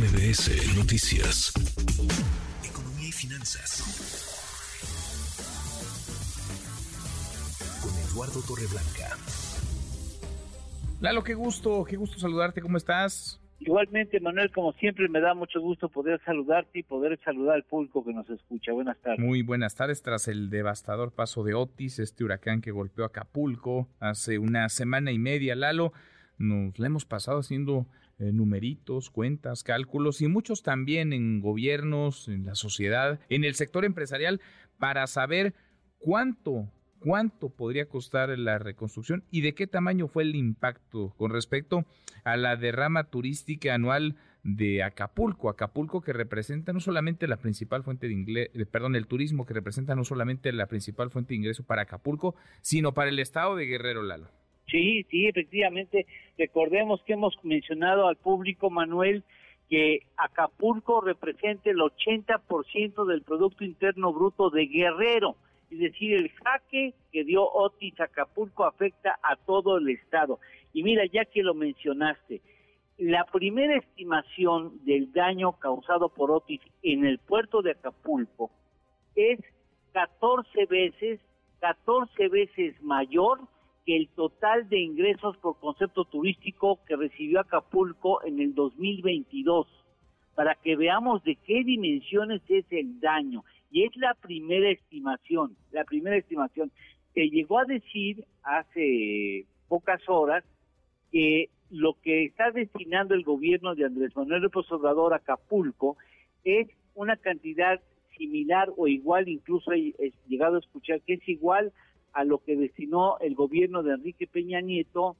MBS Noticias. Economía y finanzas. Con Eduardo Torreblanca. Lalo, qué gusto, qué gusto saludarte, ¿cómo estás? Igualmente, Manuel, como siempre, me da mucho gusto poder saludarte y poder saludar al público que nos escucha. Buenas tardes. Muy buenas tardes. Tras el devastador paso de Otis, este huracán que golpeó Acapulco hace una semana y media, Lalo, nos la hemos pasado haciendo eh, numeritos, cuentas, cálculos y muchos también en gobiernos, en la sociedad, en el sector empresarial, para saber cuánto cuánto podría costar la reconstrucción y de qué tamaño fue el impacto con respecto a la derrama turística anual de Acapulco, Acapulco que representa no solamente la principal fuente de ingreso, eh, perdón, el turismo que representa no solamente la principal fuente de ingreso para Acapulco, sino para el estado de Guerrero Lalo. Sí, sí, efectivamente. Recordemos que hemos mencionado al público, Manuel, que Acapulco representa el 80% del Producto Interno Bruto de Guerrero. Es decir, el jaque que dio Otis Acapulco afecta a todo el estado. Y mira, ya que lo mencionaste, la primera estimación del daño causado por Otis en el puerto de Acapulco es 14 veces, 14 veces mayor el total de ingresos por concepto turístico que recibió Acapulco en el 2022, para que veamos de qué dimensiones es el daño. Y es la primera estimación, la primera estimación. Se llegó a decir hace pocas horas que lo que está destinando el gobierno de Andrés Manuel López Obrador a Acapulco es una cantidad similar o igual, incluso he llegado a escuchar que es igual a lo que destinó el gobierno de Enrique Peña Nieto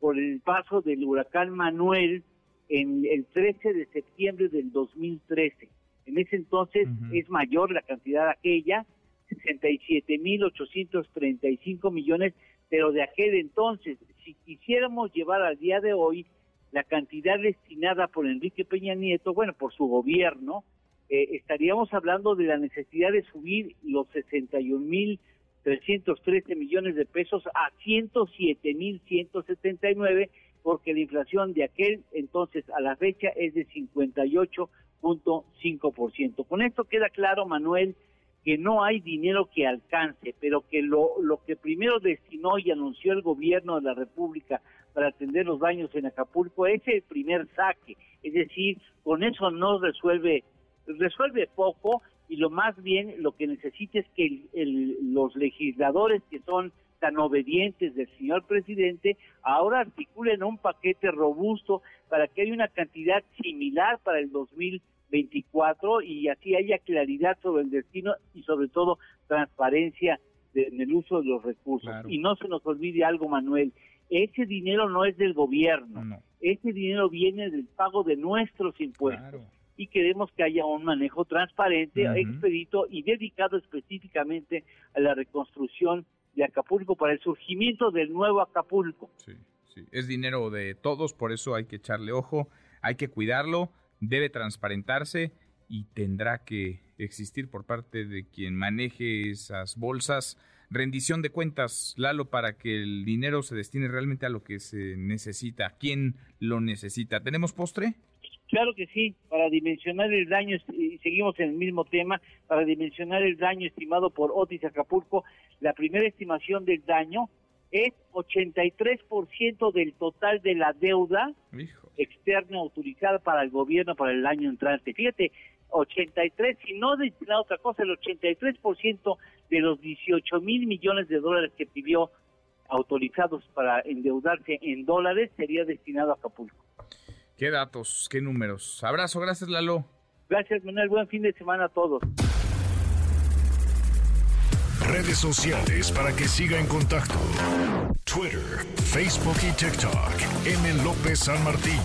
por el paso del huracán Manuel en el 13 de septiembre del 2013. En ese entonces es mayor la cantidad aquella, 67.835 millones, pero de aquel entonces, si quisiéramos llevar al día de hoy la cantidad destinada por Enrique Peña Nieto, bueno, por su gobierno, eh, estaríamos hablando de la necesidad de subir los 61 mil 313 millones de pesos a 107 mil 179 porque la inflación de aquel entonces a la fecha es de 58.5%. Con esto queda claro, Manuel, que no hay dinero que alcance, pero que lo, lo que primero destinó y anunció el gobierno de la República para atender los daños en Acapulco es el primer saque. Es decir, con eso no resuelve, resuelve poco y lo más bien lo que necesita es que los legisladores que son tan obedientes del señor presidente ahora articulen un paquete robusto para que haya una cantidad similar para el 2024 y así haya claridad sobre el destino y sobre todo transparencia en el uso de los recursos. Y no se nos olvide algo, Manuel, ese dinero no es del gobierno, ese dinero viene del pago de nuestros impuestos y queremos que haya un manejo transparente, expedito y dedicado específicamente a la reconstrucción de Acapulco para el surgimiento del nuevo Acapulco. Sí, sí, es dinero de todos, por eso hay que echarle ojo, hay que cuidarlo, debe transparentarse y tendrá que existir por parte de quien maneje esas bolsas rendición de cuentas, Lalo, para que el dinero se destine realmente a lo que se necesita, a quién lo necesita. ¿Tenemos postre? Claro que sí, para dimensionar el daño, y seguimos en el mismo tema, para dimensionar el daño estimado por Otis Acapulco, la primera estimación del daño es 83% del total de la deuda externa autorizada para el gobierno para el año entrante. Fíjate, 83, si no destinado otra cosa, el 83% de los 18 mil millones de dólares que pidió autorizados para endeudarse en dólares sería destinado a Acapulco. Qué datos, qué números. Abrazo, gracias Lalo. Gracias Manuel, buen fin de semana a todos. Redes sociales para que siga en contacto: Twitter, Facebook y TikTok. M. López San Martín.